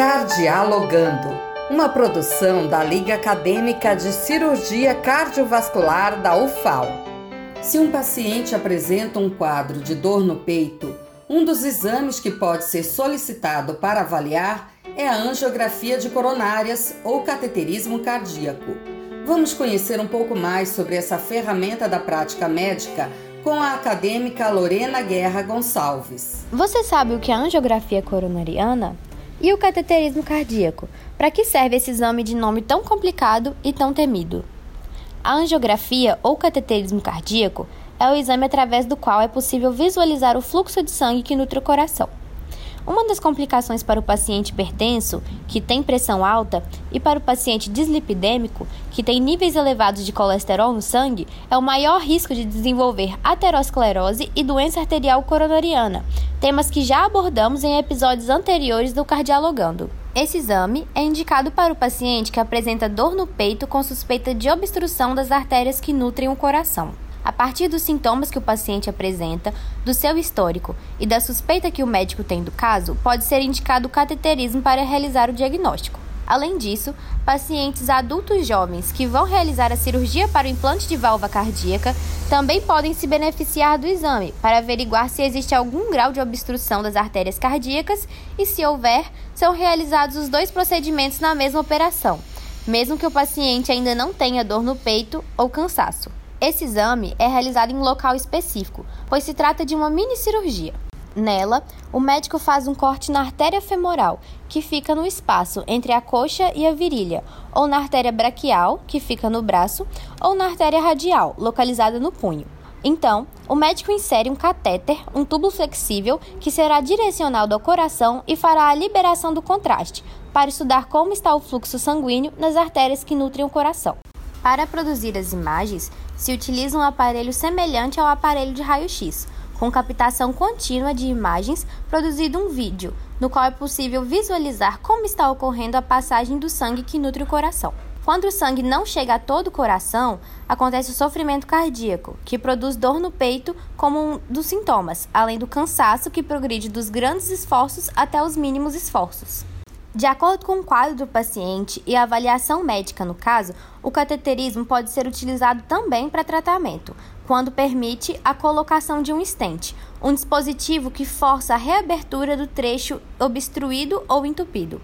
Cardialogando, uma produção da Liga Acadêmica de Cirurgia Cardiovascular da UFAL. Se um paciente apresenta um quadro de dor no peito, um dos exames que pode ser solicitado para avaliar é a angiografia de coronárias ou cateterismo cardíaco. Vamos conhecer um pouco mais sobre essa ferramenta da prática médica com a acadêmica Lorena Guerra Gonçalves. Você sabe o que é angiografia coronariana? E o cateterismo cardíaco? Para que serve esse exame de nome tão complicado e tão temido? A angiografia ou cateterismo cardíaco é o exame através do qual é possível visualizar o fluxo de sangue que nutre o coração. Uma das complicações para o paciente hipertenso, que tem pressão alta, e para o paciente dislipidêmico, que tem níveis elevados de colesterol no sangue, é o maior risco de desenvolver aterosclerose e doença arterial coronariana, temas que já abordamos em episódios anteriores do Cardialogando. Esse exame é indicado para o paciente que apresenta dor no peito com suspeita de obstrução das artérias que nutrem o coração. A partir dos sintomas que o paciente apresenta, do seu histórico e da suspeita que o médico tem do caso, pode ser indicado o cateterismo para realizar o diagnóstico. Além disso, pacientes adultos jovens que vão realizar a cirurgia para o implante de válvula cardíaca também podem se beneficiar do exame para averiguar se existe algum grau de obstrução das artérias cardíacas e, se houver, são realizados os dois procedimentos na mesma operação, mesmo que o paciente ainda não tenha dor no peito ou cansaço. Esse exame é realizado em local específico, pois se trata de uma mini cirurgia. Nela, o médico faz um corte na artéria femoral, que fica no espaço entre a coxa e a virilha, ou na artéria braquial, que fica no braço, ou na artéria radial, localizada no punho. Então, o médico insere um catéter, um tubo flexível, que será direcionado ao coração e fará a liberação do contraste, para estudar como está o fluxo sanguíneo nas artérias que nutrem o coração. Para produzir as imagens, se utiliza um aparelho semelhante ao aparelho de raio-x, com captação contínua de imagens, produzido um vídeo, no qual é possível visualizar como está ocorrendo a passagem do sangue que nutre o coração. Quando o sangue não chega a todo o coração, acontece o sofrimento cardíaco, que produz dor no peito como um dos sintomas, além do cansaço que progride dos grandes esforços até os mínimos esforços. De acordo com o quadro do paciente e a avaliação médica no caso, o cateterismo pode ser utilizado também para tratamento, quando permite a colocação de um stent, um dispositivo que força a reabertura do trecho obstruído ou entupido.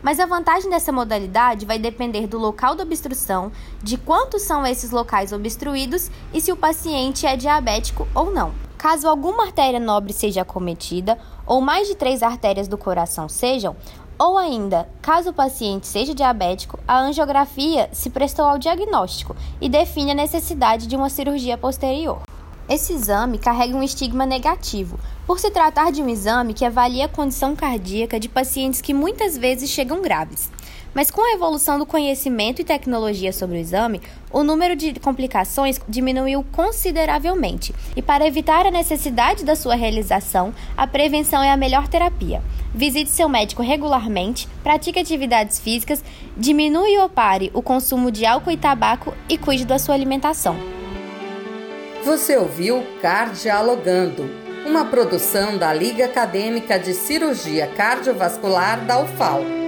Mas a vantagem dessa modalidade vai depender do local da obstrução, de quantos são esses locais obstruídos e se o paciente é diabético ou não. Caso alguma artéria nobre seja acometida, ou mais de três artérias do coração sejam, ou ainda, caso o paciente seja diabético, a angiografia se prestou ao diagnóstico e define a necessidade de uma cirurgia posterior. Esse exame carrega um estigma negativo, por se tratar de um exame que avalia a condição cardíaca de pacientes que muitas vezes chegam graves. Mas com a evolução do conhecimento e tecnologia sobre o exame, o número de complicações diminuiu consideravelmente. E para evitar a necessidade da sua realização, a prevenção é a melhor terapia. Visite seu médico regularmente, pratique atividades físicas, diminui ou pare o consumo de álcool e tabaco e cuide da sua alimentação. Você ouviu Cardialogando, uma produção da Liga Acadêmica de Cirurgia Cardiovascular da UFAL.